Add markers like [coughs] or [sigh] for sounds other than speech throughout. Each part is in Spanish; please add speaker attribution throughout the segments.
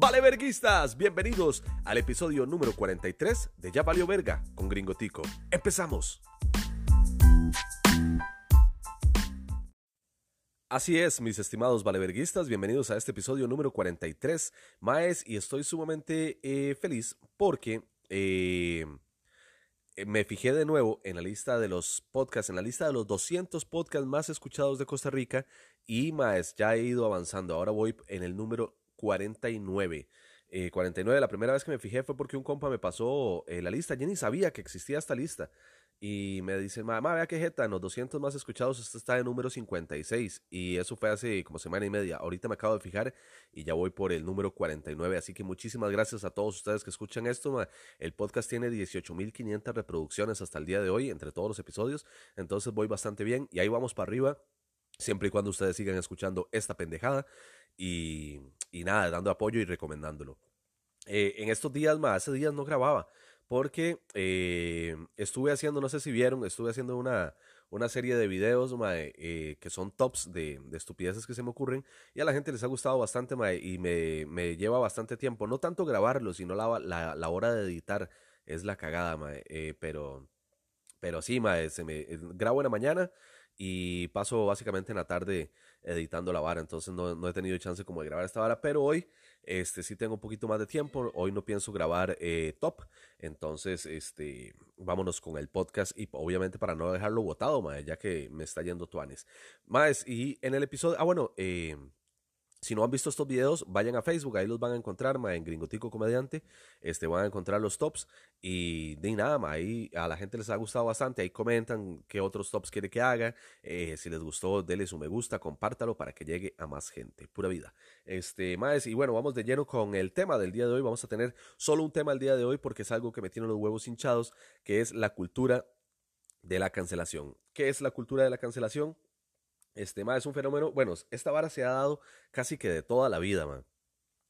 Speaker 1: Vale verguistas, bienvenidos al episodio número 43 de Ya Valió Verga con Gringotico. Empezamos. Así es, mis estimados valeverguistas, bienvenidos a este episodio número 43, Maes, y estoy sumamente eh, feliz porque eh, me fijé de nuevo en la lista de los podcasts, en la lista de los 200 podcasts más escuchados de Costa Rica, y Maes, ya he ido avanzando, ahora voy en el número 49. 49, eh, la primera vez que me fijé fue porque un compa me pasó eh, la lista. Yo ni sabía que existía esta lista. Y me dice, mamá, vea qué jeta, en los 200 más escuchados, esto está en número 56. Y eso fue hace como semana y media. Ahorita me acabo de fijar y ya voy por el número 49. Así que muchísimas gracias a todos ustedes que escuchan esto. El podcast tiene 18.500 reproducciones hasta el día de hoy, entre todos los episodios. Entonces voy bastante bien y ahí vamos para arriba. Siempre y cuando ustedes sigan escuchando esta pendejada y, nada, dando apoyo y recomendándolo. Eh, en estos días, más, hace días no grababa porque eh, estuve haciendo, no sé si vieron, estuve haciendo una, una serie de videos eh, que son tops de, de, estupideces que se me ocurren y a la gente les ha gustado bastante y me, me, lleva bastante tiempo, no tanto grabarlo, sino la, la, la hora de editar es la cagada, pero, pero sí, se me, grabo en la mañana y paso básicamente en la tarde editando la vara, entonces no, no, he tenido chance como de grabar esta vara, pero hoy este sí tengo un poquito más de tiempo, hoy no pienso grabar eh, top, entonces este vámonos con el podcast y obviamente para no dejarlo botado, ya que me está yendo tuanes. Más, y en el episodio, ah bueno, eh, si no han visto estos videos, vayan a Facebook, ahí los van a encontrar, ma, en Gringotico Comediante, este, van a encontrar los tops y de nada, ma, ahí a la gente les ha gustado bastante, ahí comentan qué otros tops quiere que haga, eh, si les gustó, denle su me gusta, compártalo para que llegue a más gente, pura vida. Este, más, y bueno, vamos de lleno con el tema del día de hoy, vamos a tener solo un tema el día de hoy porque es algo que me tiene los huevos hinchados, que es la cultura de la cancelación. ¿Qué es la cultura de la cancelación? Este, ma, es un fenómeno, bueno, esta vara se ha dado casi que de toda la vida, man.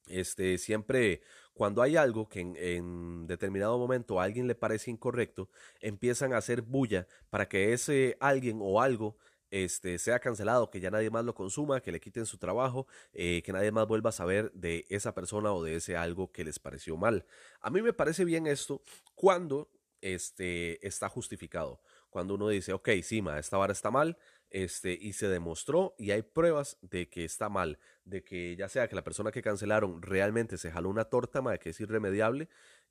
Speaker 1: Este, siempre cuando hay algo que en, determinado momento a alguien le parece incorrecto, empiezan a hacer bulla para que ese alguien o algo este, sea cancelado, que ya nadie más lo consuma, que le quiten su trabajo, eh, que nadie más vuelva a saber de esa persona o de ese algo que les pareció mal. A mí me parece bien esto cuando este, está justificado. Cuando uno dice, ok, sí, ma, esta vara está mal, este, y se demostró y hay pruebas de que está mal, de que ya sea que la persona que cancelaron realmente se jaló una torta, de que es irremediable,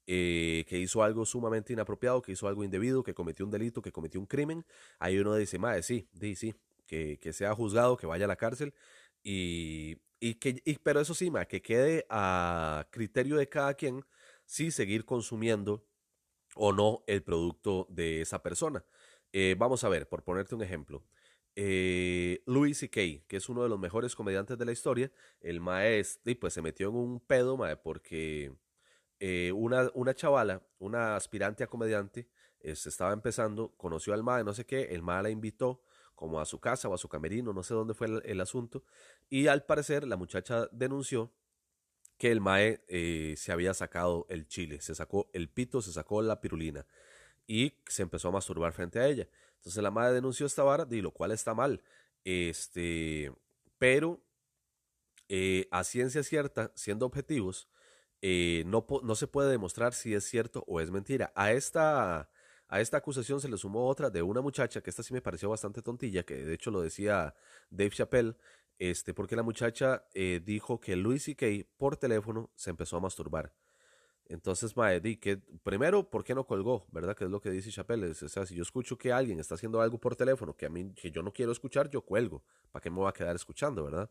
Speaker 1: eh, que hizo algo sumamente inapropiado, que hizo algo indebido, que cometió un delito, que cometió un crimen, ahí uno dice, madre, sí, sí, sí, que, que sea juzgado, que vaya a la cárcel, y, y que, y, pero eso sí, que quede a criterio de cada quien si seguir consumiendo o no el producto de esa persona. Eh, vamos a ver, por ponerte un ejemplo eh, Louis C.K., que es uno de los mejores comediantes de la historia, el maestro, y pues se metió en un pedo, mae, porque eh, una, una chavala, una aspirante a comediante, se este, estaba empezando, conoció al mae, no sé qué, el mae la invitó como a su casa o a su camerino, no sé dónde fue el, asunto, y al parecer la muchacha denunció que el mae eh, se había sacado el chile, se sacó el pito, se sacó la pirulina y se empezó a masturbar frente a ella. Entonces la madre denunció esta vara, de lo cual está mal. Este, pero eh, a ciencia cierta, siendo objetivos, eh, no, no se puede demostrar si es cierto o es mentira. A esta, a esta acusación se le sumó otra de una muchacha, que esta sí me pareció bastante tontilla, que de hecho lo decía Dave Chappelle, este, porque la muchacha eh, dijo que Louis C.K. por teléfono se empezó a masturbar. Entonces, mae, di que primero, ¿por qué no colgó? ¿Verdad? Que es lo que dice Chappelle. O sea, si yo escucho que alguien está haciendo algo por teléfono que a mí, que yo no quiero escuchar, yo cuelgo. ¿Para qué me voy a quedar escuchando, verdad?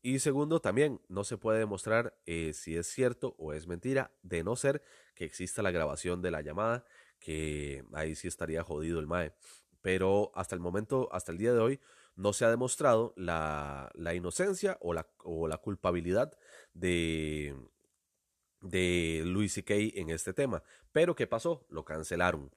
Speaker 1: Y segundo, también no se puede demostrar eh, si es cierto o es mentira, de no ser que exista la grabación de la llamada, que ahí sí estaría jodido el MAE. Pero hasta el momento, hasta el día de hoy, no se ha demostrado la, la inocencia o la, o la culpabilidad de, de Louis C.K. en este tema. Pero ¿qué pasó? Lo cancelaron.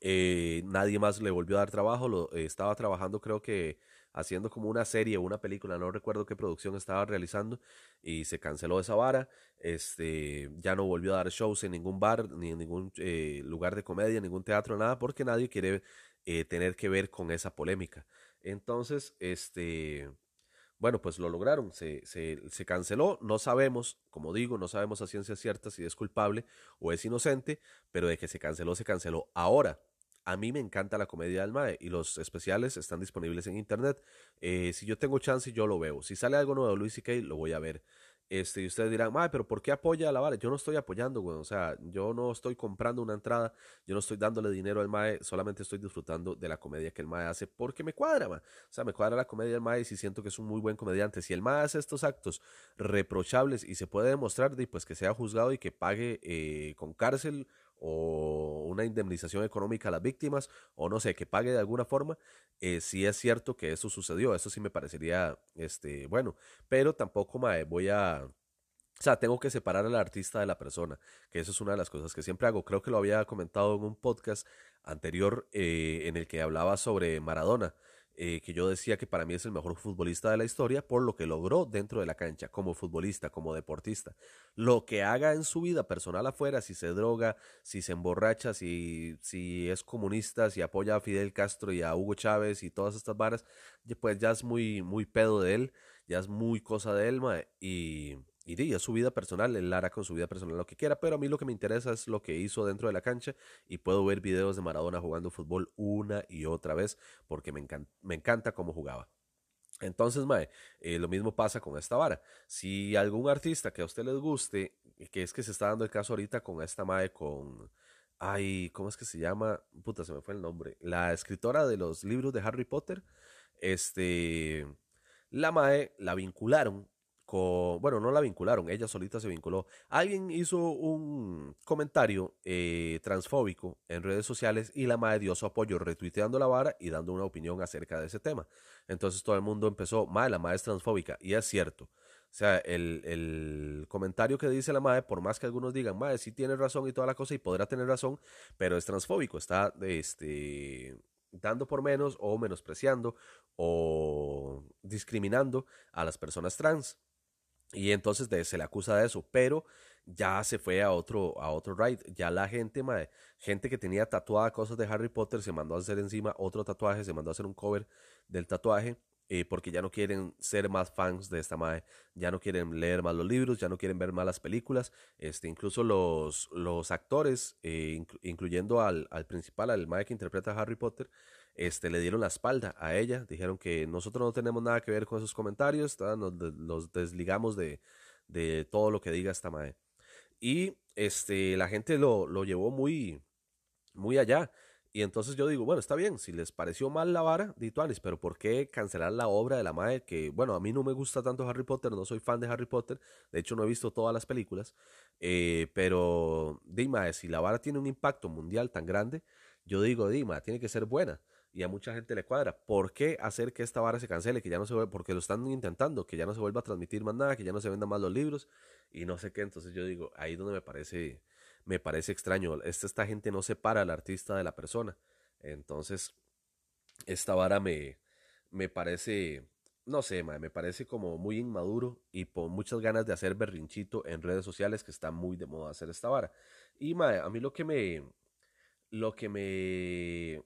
Speaker 1: Eh, nadie más le volvió a dar trabajo. Lo, eh, estaba trabajando, creo que haciendo como una serie o una película, no recuerdo qué producción estaba realizando, y se canceló esa vara. Este, ya no volvió a dar shows en ningún bar, ni en ningún eh, lugar de comedia, ningún teatro, nada, porque nadie quiere tener que ver con esa polémica. Entonces, este bueno, pues lo lograron, se, se, se, canceló, no sabemos, como digo, no sabemos a ciencia cierta si es culpable o es inocente, pero de que se canceló, se canceló. Ahora, a mí me encanta la comedia del Mae y los especiales están disponibles en internet. Eh, si yo tengo chance, yo lo veo. Si sale algo nuevo de Luis C.K., lo voy a ver. Este, y ustedes dirán, Mae, pero ¿por qué apoya a la vara? Yo no estoy apoyando, güey. O sea, yo no estoy comprando una entrada, yo no estoy dándole dinero al Mae, solamente estoy disfrutando de la comedia que el Mae hace porque me cuadra. O sea, me cuadra la comedia del Mae y si siento que es un muy buen comediante. Si el Mae hace estos actos reprochables y se puede demostrar, pues que sea juzgado y que pague eh, con cárcel o una indemnización económica a las víctimas o no sé, que pague de alguna forma, eh, si es cierto que eso sucedió, eso sí me parecería este, bueno, pero tampoco mae, voy a... O sea, tengo que separar al artista de la persona, que eso es una de las cosas que siempre hago. Creo que lo había comentado en un podcast anterior eh, en el que hablaba sobre Maradona. Eh, que yo decía que para mí es el mejor futbolista de la historia por lo que logró dentro de la cancha, como futbolista, como deportista. Lo que haga en su vida personal afuera, si se droga, si se emborracha, si, si es comunista, si apoya a Fidel Castro y a Hugo Chávez y todas estas varas, pues ya es muy, muy pedo de él, ya es muy cosa de él, y y di, es su vida personal, él hará con su vida personal lo que quiera, pero a mí lo que me interesa es lo que hizo dentro de la cancha y puedo ver videos de Maradona jugando fútbol una y otra vez porque me, encanta, me encanta cómo jugaba. Entonces, Mae, eh, lo mismo pasa con esta vara. Si algún artista que a usted les guste, que es que se está dando el caso ahorita con esta Mae, con... Ay, ¿cómo es que se llama? Puta, se me fue el nombre. La escritora de los libros de Harry Potter, este... La Mae la vincularon bueno, no la vincularon, ella solita se vinculó. Alguien hizo un comentario eh, transfóbico en redes sociales y la madre dio su apoyo retuiteando la vara y dando una opinión acerca de ese tema. Entonces todo el mundo empezó, madre, la madre es transfóbica. Y es cierto. O sea, el, el comentario que dice la madre, por más que algunos digan, madre, sí tiene razón y toda la cosa y podrá tener razón, pero es transfóbico, está este, dando por menos o menospreciando o discriminando a las personas trans. Y entonces se le acusa de eso, pero ya se fue a otro, a otro ride. Ya la gente, gente que tenía tatuada cosas de Harry Potter se mandó a hacer encima otro tatuaje, se mandó a hacer un cover del tatuaje. Eh, porque ya no quieren ser más fans de esta madre, ya no quieren leer más los libros, ya no quieren ver más las películas, este, incluso los, los actores, eh, incluyendo al, al, principal, al mae que interpreta a Harry Potter, este, le dieron la espalda a ella, dijeron que nosotros no tenemos nada que ver con esos comentarios, nos, desligamos de, de, todo lo que diga esta madre. Y este, la gente lo, lo llevó muy, muy allá. Y entonces yo digo, bueno, está bien, si les pareció mal la vara, dituanis, pero ¿por qué cancelar la obra de la madre? Que, bueno, a mí no me gusta tanto Harry Potter, no soy fan de Harry Potter, de hecho no he visto todas las películas, eh, pero Dima, si la vara tiene un impacto mundial tan grande, yo digo, Dima, tiene que ser buena y a mucha gente le cuadra. ¿Por qué hacer que esta vara se cancele? Que ya no se porque lo están intentando, que ya no se vuelva a transmitir más nada, que ya no se vendan más los libros y no sé qué. Entonces yo digo, ahí donde me parece, me parece extraño. Esta, esta gente no separa al artista de la persona. Entonces, esta vara me, me parece, no sé, me parece como muy inmaduro y con muchas ganas de hacer berrinchito en redes sociales que está muy de moda hacer esta vara. Y a mí lo que me, lo que me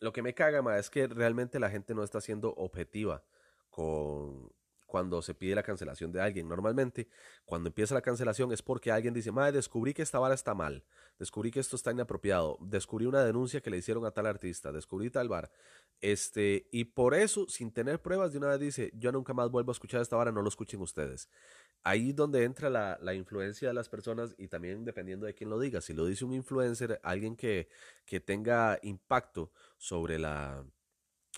Speaker 1: lo que me caga, ma, es que realmente la gente no está siendo objetiva con cuando se pide la cancelación de alguien. Normalmente, cuando empieza la cancelación es porque alguien dice, madre, descubrí que esta vara está mal, descubrí que esto está inapropiado, descubrí una denuncia que le hicieron a tal artista, descubrí tal vara. Este, y por eso, sin tener pruebas, de una vez dice, yo nunca más vuelvo a escuchar esta vara, no lo escuchen ustedes ahí donde entra la, la, influencia de las personas y también dependiendo de quién lo diga. Si lo dice un influencer, alguien que, que tenga impacto sobre la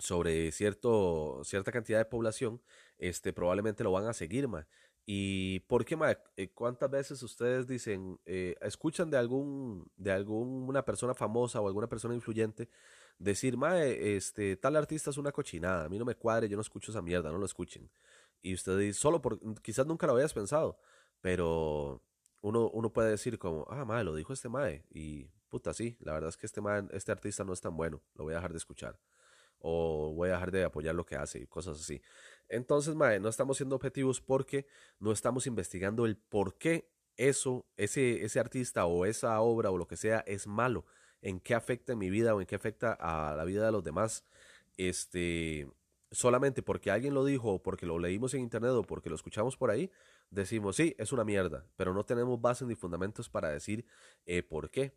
Speaker 1: sobre cierto, cierta cantidad de población, este, probablemente lo van a seguir, ma. ¿Y por qué, ma? Eh, ¿Cuántas veces ustedes dicen, eh, escuchan de algún, de alguna persona famosa o alguna persona influyente decir, ma, este, tal artista es una cochinada, a mí no me cuadre, yo no escucho esa mierda, no lo escuchen? y usted dice, solo por, quizás nunca lo habías pensado, pero uno, uno puede decir como, ah, mae, lo dijo este mae, y puta, sí, la verdad es que este mae, este artista no es tan bueno, lo voy a dejar de escuchar, o voy a dejar de apoyar lo que hace y cosas así. Entonces, mae, no estamos siendo objetivos porque no estamos investigando el por qué eso, ese, ese artista o esa obra o lo que sea es malo, en qué afecta mi vida o en qué afecta a la vida de los demás. Este, solamente porque alguien lo dijo o porque lo leímos en internet o porque lo escuchamos por ahí, decimos, sí, es una mierda, pero no tenemos bases ni fundamentos para decir eh, por qué.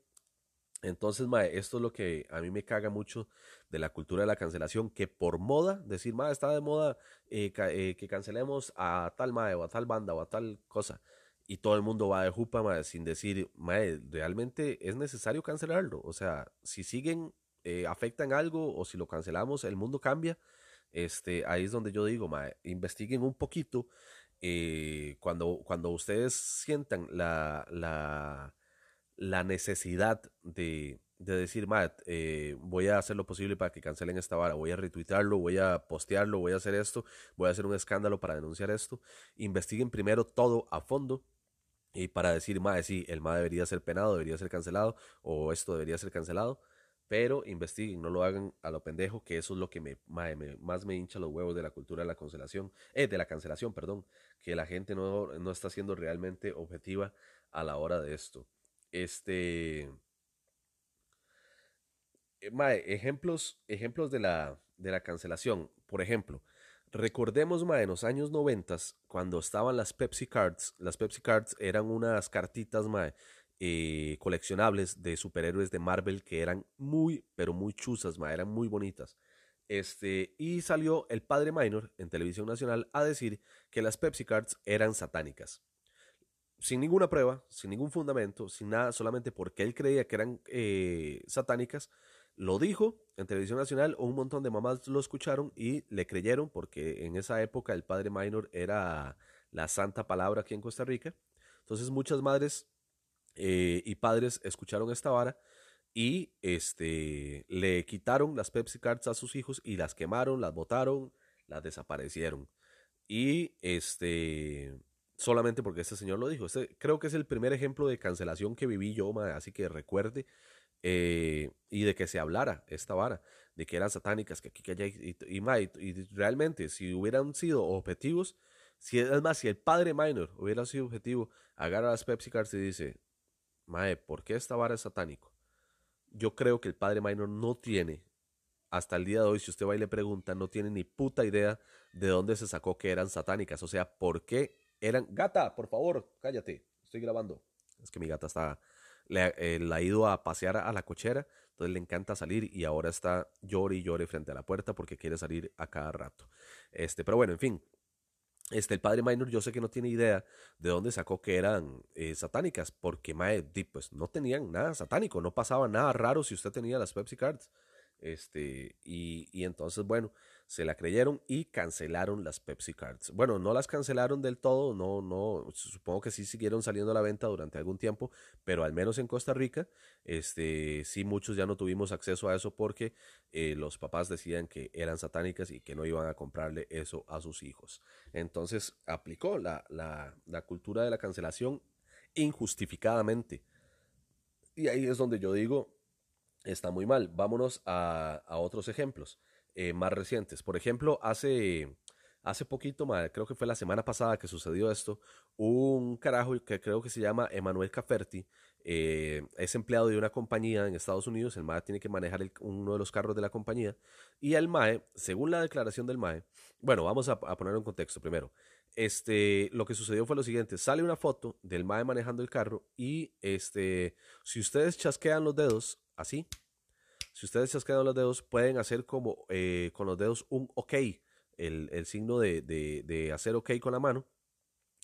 Speaker 1: Entonces, mae, esto es lo que a mí me caga mucho de la cultura de la cancelación, que por moda, decir, mae, está de moda eh, eh, que cancelemos a tal mae o a tal banda o a tal cosa, y todo el mundo va de jupa, mae, sin decir, mae, realmente es necesario cancelarlo. O sea, si siguen, afectan algo o si lo cancelamos, el mundo cambia este, ahí es donde yo digo, investiguen un poquito. Eh, cuando, cuando ustedes sientan la, la, la necesidad de, de decir, eh, voy a hacer lo posible para que cancelen esta vara, voy a retuitarlo, voy a postearlo, voy a hacer esto, voy a hacer un escándalo para denunciar esto. Investiguen primero todo a fondo y para decir, madre, sí, el MA debería ser penado, debería ser cancelado, o esto debería ser cancelado pero investiguen, no lo hagan a lo pendejo, que eso es lo que me, más me hincha los huevos de la cultura de la cancelación, eh, de la cancelación, perdón, que la gente no, no está siendo realmente objetiva a la hora de esto. Este, eh, mae, ejemplos, ejemplos de la, de la cancelación, por ejemplo, recordemos, mae, en los años 90, cuando estaban las Pepsi Cards, las Pepsi Cards eran unas cartitas, mae, eh, coleccionables de superhéroes de Marvel que eran muy, pero muy chuzas, eran muy bonitas. Este, y salió el padre Minor en televisión nacional a decir que las Pepsi Cards eran satánicas. Sin ninguna prueba, sin ningún fundamento, sin nada, solamente porque él creía que eran eh, satánicas, lo dijo en televisión nacional, un montón de mamás lo escucharon y le creyeron porque en esa época el padre Minor era la santa palabra aquí en Costa Rica. Entonces muchas madres eh, y padres escucharon esta vara y este, le quitaron las Pepsi Cards a sus hijos y las quemaron, las botaron, las desaparecieron. Y este, solamente porque este señor lo dijo. Creo que es el primer ejemplo de cancelación que viví yo, así que recuerde. Eh, y de que se hablara esta vara, de que eran satánicas, que aquí, que allá, y, y, realmente, si hubieran sido objetivos, si es más, si el padre minor hubiera sido objetivo, agarra las Pepsi Cards y dice, Mae, ¿por qué esta vara es satánico? Yo creo que el padre Minor no tiene, hasta el día de hoy, si usted va y le pregunta, no tiene ni puta idea de dónde se sacó que eran satánicas. O sea, ¿por qué eran. Gata, por favor, cállate, estoy grabando. Es que mi gata está. Le, eh, la ha ido a pasear a la cochera, entonces le encanta salir y ahora está llore y llore frente a la puerta porque quiere salir a cada rato. Este, pero bueno, en fin, este, el padre Minor yo sé que no tiene idea de dónde sacó que eran eh, satánicas, porque mae, pues no tenían nada satánico, no pasaba nada raro si usted tenía las Pepsi Cards. Este, y, y entonces, bueno, se la creyeron y cancelaron las Pepsi Cards. Bueno, no las cancelaron del todo, no, no, supongo que sí siguieron saliendo a la venta durante algún tiempo, pero al menos en Costa Rica, este, sí muchos ya no tuvimos acceso a eso porque eh, los papás decían que eran satánicas y que no iban a comprarle eso a sus hijos. Entonces aplicó la, la, la cultura de la cancelación injustificadamente. Y ahí es donde yo digo, está muy mal. Vámonos a, a otros ejemplos. Eh, más recientes. Por ejemplo, hace, hace poquito, creo que fue la semana pasada que sucedió esto, un carajo que creo que se llama Emanuel Caferti, eh, es empleado de una compañía en Estados Unidos, el MAE tiene que manejar uno de los carros de la compañía, y el MAE, según la declaración del MAE, bueno, vamos a, a poner un contexto primero. Este, lo que sucedió fue lo siguiente, sale una foto del MAE manejando el carro y este, si ustedes chasquean los dedos, así, si ustedes se quedado los dedos, pueden hacer como eh, con los dedos un OK, el, signo de, hacer OK con la mano.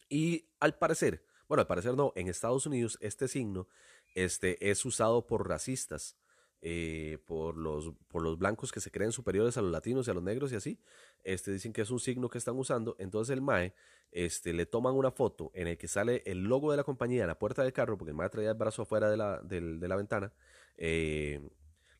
Speaker 1: Y al parecer, bueno, al parecer no, en Estados Unidos este signo este, es usado por racistas, eh, por, los, por los blancos que se creen superiores a los latinos y a los negros y así. Este, dicen que es un signo que están usando. Entonces el MAE este, le toman una foto en el que sale el logo de la compañía en la puerta del carro, porque el MAE traía el brazo afuera de la, de la ventana. Eh,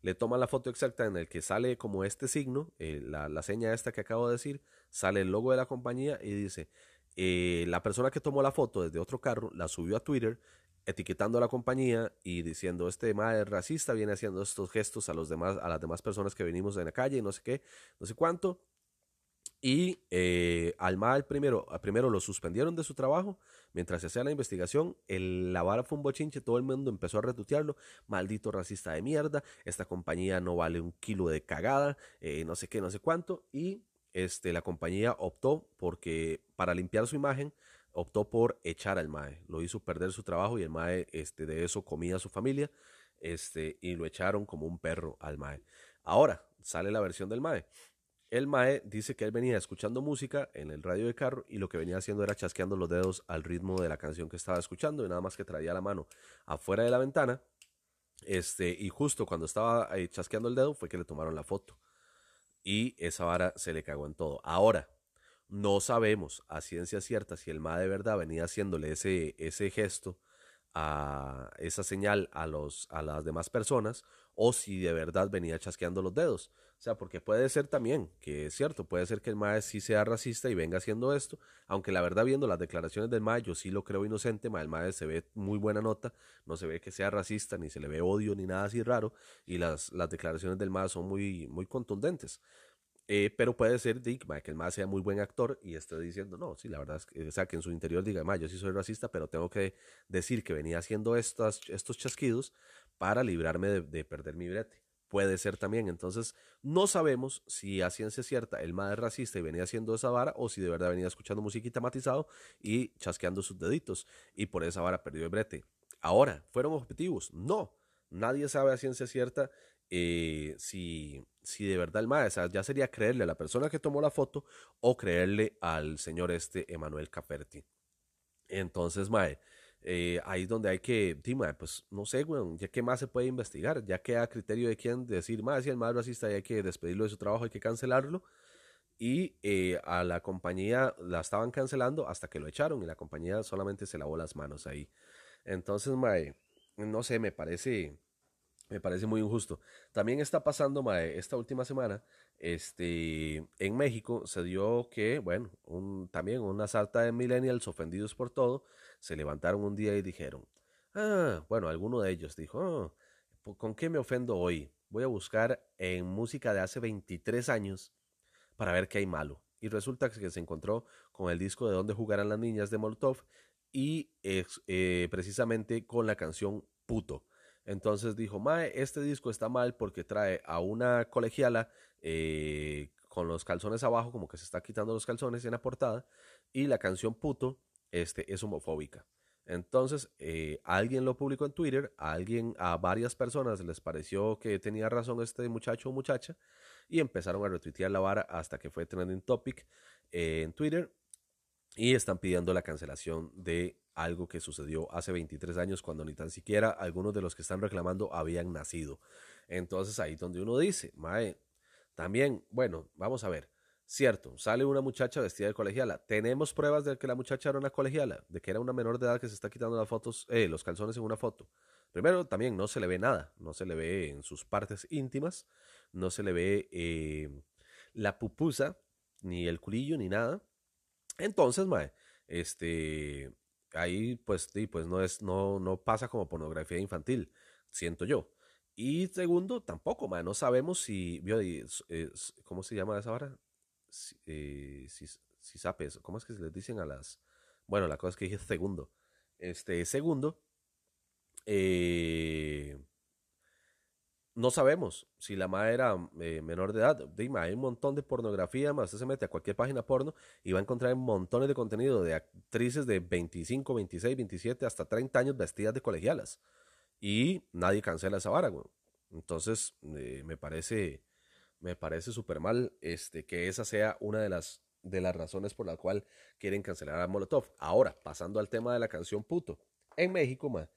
Speaker 1: le toma la foto exacta en el que sale como este signo, eh, la, seña esta que acabo de decir, sale el logo de la compañía y dice, eh, la persona que tomó la foto desde otro carro la subió a Twitter etiquetando a la compañía y diciendo este madre racista viene haciendo estos gestos a los demás a las demás personas que venimos en la calle no sé qué no sé cuánto y eh, al mal primero, primero lo suspendieron de su trabajo mientras se hacía la investigación. El, la vara fue un bochinche, todo el mundo empezó a retutearlo. Maldito racista de mierda, esta compañía no vale un kilo de cagada, eh, no sé qué, no sé cuánto. Y este, la compañía optó porque para limpiar su imagen optó por echar al mae, lo hizo perder su trabajo y el mae este, de eso comía a su familia este, y lo echaron como un perro al mae. Ahora sale la versión del mae. El mae dice que él venía escuchando música en el radio de carro y lo que venía haciendo era chasqueando los dedos al ritmo de la canción que estaba escuchando y nada más que traía la mano afuera de la ventana. Este, y justo cuando estaba chasqueando el dedo fue que le tomaron la foto. Y esa vara se le cagó en todo. Ahora, no sabemos a ciencia cierta si el mae de verdad venía haciéndole ese, ese gesto a esa señal a, los, a las demás personas o si de verdad venía chasqueando los dedos. Sea, porque puede ser también, que es cierto, puede ser que el MAE sí sea racista y venga haciendo esto, aunque la verdad viendo las declaraciones del MAE yo sí lo creo inocente, el MAE se ve muy buena nota, no se ve que sea racista, ni se le ve odio, ni nada así raro, y las, las declaraciones del MAE son muy, muy contundentes. Eh, pero puede ser Dick, que el más sea muy buen actor y esté diciendo, no, sí, la verdad es que, o sea, que en su interior diga, yo sí soy racista, pero tengo que decir que venía haciendo estos, estos chasquidos para librarme de, perder mi brete. Puede ser también. Entonces, no sabemos si a ciencia cierta el es racista y venía haciendo esa vara o si de verdad venía escuchando musiquita matizado y chasqueando sus deditos y por esa vara perdió el brete. Ahora, ¿fueron objetivos? No. Nadie sabe a ciencia cierta eh, si, si de verdad el mae, ya sería creerle a la persona que tomó la foto o creerle al señor este Emanuel Caperti. Entonces, mae, eh, ahí es donde hay que, mae, pues no sé, weón, ya qué más se puede investigar, ya queda a criterio de quién decir, mae, si el mae racista y hay que despedirlo de su trabajo, hay que cancelarlo. Y eh, a la compañía la estaban cancelando hasta que lo echaron y la compañía solamente se lavó las manos ahí. Entonces, mae, no sé, me parece me parece muy injusto. También está pasando, mae, esta última semana, este, en México se dio que, bueno, un, también una salta de millennials ofendidos por todo, se levantaron un día y dijeron, ah, bueno, alguno de ellos dijo, ah, ¿con qué me ofendo hoy? Voy a buscar en música de hace 23 años para ver qué hay malo. Y resulta que se encontró con el disco de Donde jugarán las niñas de Molotov y eh, precisamente con la canción Puto. Entonces dijo, Mae, este disco está mal porque trae a una colegiala eh, con los calzones abajo, como que se está quitando los calzones en la portada, y la canción puto este, es homofóbica. Entonces, eh, alguien lo publicó en Twitter, a alguien, a varias personas les pareció que tenía razón este muchacho o muchacha, y empezaron a retuitear la vara hasta que fue trending topic eh, en Twitter, y están pidiendo la cancelación de algo que sucedió hace 23 años cuando ni tan siquiera algunos de los que están reclamando habían nacido. Entonces ahí donde uno dice, Mae, también, bueno, vamos a ver, cierto, sale una muchacha vestida de colegiala, tenemos pruebas de que la muchacha era una colegiala, de que era una menor de edad que se está quitando las fotos, eh, los calzones en una foto. Primero, también no se le ve nada, no se le ve en sus partes íntimas, no se le ve eh, la pupusa, ni el culillo, ni nada. Entonces, mae, este, ahí pues, sí, pues no, es, no, no pasa como pornografía infantil, siento yo. Y segundo, tampoco, man, no sabemos si, ¿cómo se llama esa hora? Si, eh, si, ¿cómo es que se les dicen a las... Bueno, la cosa es que dije segundo. Este, segundo, eh, no sabemos si la madre era eh, menor de edad. Dime, hay un montón de pornografía, más usted se mete a cualquier página porno y va a encontrar montones de contenido de actrices de 25, 26, 27, hasta 30 años vestidas de colegialas. Y nadie cancela esa vara. Entonces, eh, me parece, me parece súper mal este, que esa sea una de las, de las razones por la cual quieren cancelar a Molotov. Ahora, pasando al tema de la canción puto. En México, ma,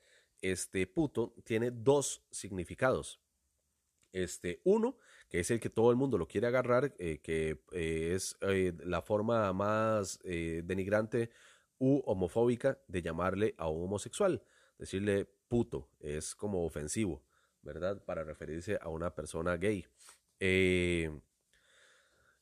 Speaker 1: este puto tiene dos significados este, uno, que es el que todo el mundo lo quiere agarrar, eh, que eh, es eh, la forma más denigrante u homofóbica de llamarle a un homosexual. Decirle puto es como ofensivo, ¿verdad? Para referirse a una persona gay.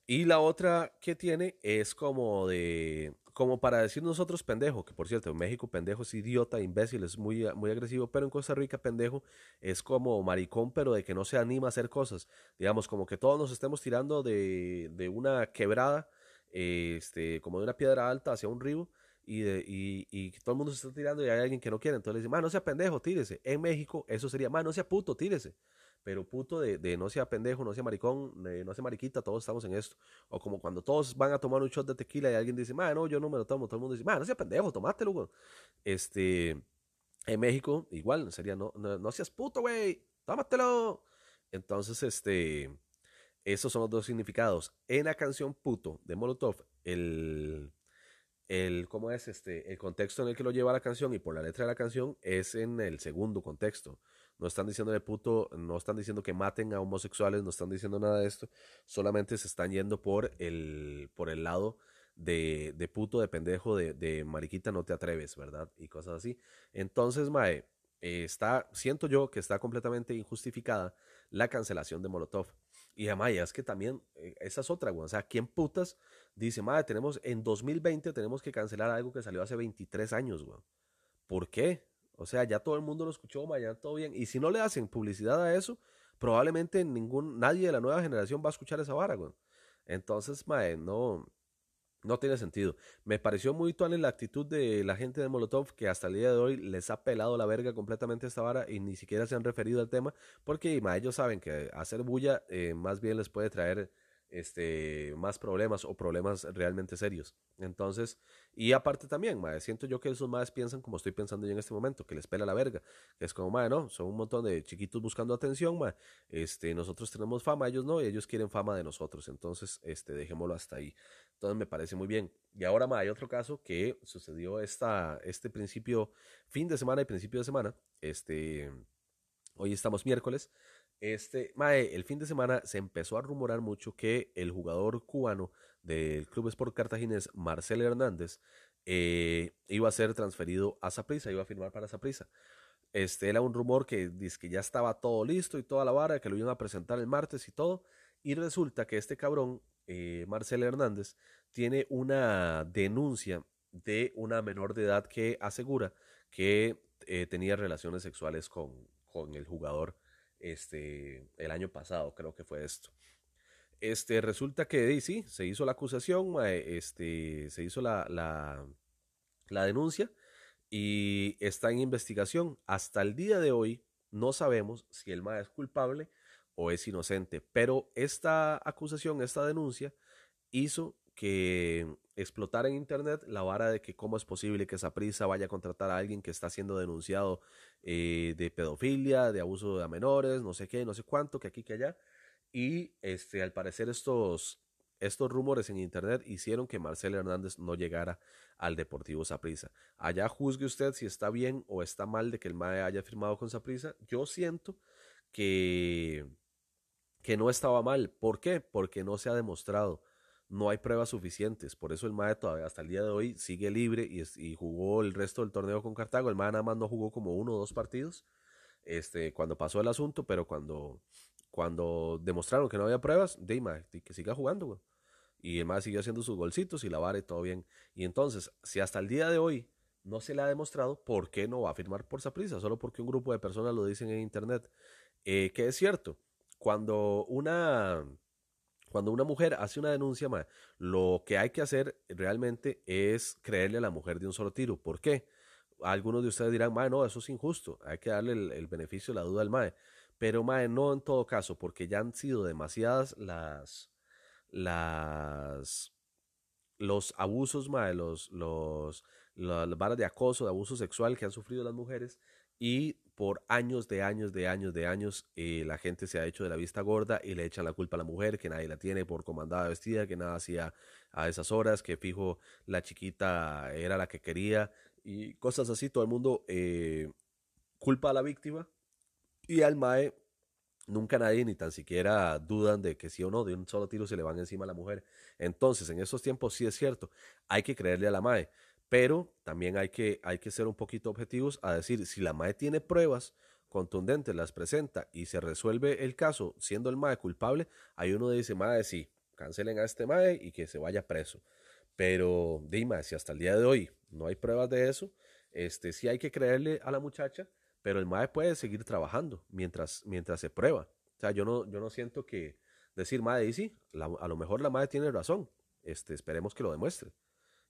Speaker 1: y la otra que tiene es como de como para decir nosotros pendejo, que por cierto, en México pendejo es idiota, imbécil, es muy, muy agresivo, pero en Costa Rica pendejo es como maricón, pero de que no se anima a hacer cosas. Digamos, como que todos nos estemos tirando de, de una quebrada, este, como de una piedra alta hacia un río, y, de, y, y todo el mundo se está tirando y hay alguien que no quiere. Entonces le dice, no sea pendejo, tírese. En México eso sería, no sea puto, tírese. Pero puto de, no sea pendejo, no sea maricón, no sea mariquita, todos estamos en esto. O como cuando todos van a tomar un shot de tequila y alguien dice, no, yo no me lo tomo, todo el mundo dice, no sea pendejo, tomátelo. Este, en México, igual, sería, no, no, seas puto, güey, tómatelo. Entonces, este, esos son los dos significados. En la canción puto de Molotov, el el cómo es este el contexto en el que lo lleva la canción y por la letra de la canción es en el segundo contexto. No están diciendo de puto, no están diciendo que maten a homosexuales, no están diciendo nada de esto, solamente se están yendo por el por el lado de, de puto, de pendejo, de, mariquita, no te atreves, ¿verdad? Y cosas así. Entonces, Mae, eh, está, siento yo que está completamente injustificada la cancelación de Molotov. Y además, es que también, eh, esa es otra, güey. O sea, ¿quién putas dice, madre, tenemos, en 2020 tenemos que cancelar algo que salió hace 23 años, güey? ¿Por qué? O sea, ya todo el mundo lo escuchó, ya todo bien. Y si no le hacen publicidad a eso, probablemente ningún, nadie de la nueva generación va a escuchar esa vara, güey. Entonces, madre, no, no tiene sentido. Me pareció muy en la actitud de la gente de Molotov que hasta el día de hoy les ha pelado la verga completamente esta vara y ni siquiera se han referido al tema porque ellos saben que hacer bulla eh, más bien les puede traer este, más problemas o problemas realmente serios. Entonces, y aparte también, madre, siento yo que esos madres piensan como estoy pensando yo en este momento, que les pela la verga, que es como, madre, no, son un montón de chiquitos buscando atención, madre, este, nosotros tenemos fama, ellos no, y ellos quieren fama de nosotros, entonces, este, dejémoslo hasta ahí. Entonces me parece muy bien. Y ahora, madre, hay otro caso que sucedió esta, este principio, fin de semana y principio de semana, este, hoy estamos miércoles, este, mae, el fin de semana se empezó a rumorar mucho que el jugador cubano del Club Sport Cartaginés, Marcel Hernández, eh, iba a ser transferido a Saprissa, iba a firmar para Saprissa. Este era un rumor que dice que ya estaba todo listo y toda la vara, que lo iban a presentar el martes y todo. Y resulta que este cabrón, eh, Marcel Hernández, tiene una denuncia de una menor de edad que asegura que eh, tenía relaciones sexuales con, con el jugador este, el año pasado, creo que fue esto. Este, resulta que sí, se hizo la acusación, este, se hizo la, la, la denuncia y está en investigación. Hasta el día de hoy no sabemos si el MAE es culpable o es inocente, pero esta acusación, esta denuncia hizo que explotara en internet la vara de que cómo es posible que esa prisa vaya a contratar a alguien que está siendo denunciado eh, de pedofilia, de abuso de menores, no sé qué, no sé cuánto, que aquí, que allá. Y este, al parecer estos, estos rumores en internet hicieron que Marcelo Hernández no llegara al Deportivo Saprissa. Allá juzgue usted si está bien o está mal de que el MAE haya firmado con Saprissa. Yo siento que, que no estaba mal. ¿Por qué? Porque no se ha demostrado no hay pruebas suficientes. Por eso el MAE todavía hasta el día de hoy sigue libre y, jugó el resto del torneo con Cartago. El MAE nada más no jugó como uno o dos partidos este, cuando pasó el asunto, pero cuando, cuando demostraron que no había pruebas, de que siga jugando, Y el MAE siguió haciendo sus golcitos y la vara y todo bien. Y entonces, si hasta el día de hoy no se le ha demostrado, ¿por qué no va a firmar por prisa? Solo porque un grupo de personas lo dicen en internet. Eh, que es cierto, cuando una cuando una mujer hace una denuncia, lo que hay que hacer realmente es creerle a la mujer de un solo tiro. ¿Por qué? Algunos de ustedes dirán, mae, no, eso es injusto, hay que darle el, beneficio de la duda al mae. Pero mae, no en todo caso, porque ya han sido demasiadas las, las, los abusos, mae, los, los, las varas de acoso, de abuso sexual que han sufrido las mujeres y por años de años de años de años eh, la gente se ha hecho de la vista gorda y le echan la culpa a la mujer que nadie la tiene por comandada vestida, que nada hacía a esas horas, que fijo la chiquita era la que quería y cosas así. Todo el mundo eh, culpa a la víctima y al mae nunca nadie ni tan siquiera dudan de que sí o no, de un solo tiro se le van encima a la mujer. Entonces, en estos tiempos sí es cierto, hay que creerle a la mae. Pero también hay que, hay que ser un poquito objetivos a decir, si la MAE tiene pruebas contundentes, las presenta y se resuelve el caso siendo el MAE culpable, ahí uno dice, MAE, sí, cancelen a este MAE y que se vaya preso. Pero, dime, si hasta el día de hoy no hay pruebas de eso, este, sí hay que creerle a la muchacha, pero el MAE puede seguir trabajando mientras, mientras se prueba. O sea, yo no, yo no siento que decir, MAE, sí, a lo mejor la MAE tiene razón, este, esperemos que lo demuestre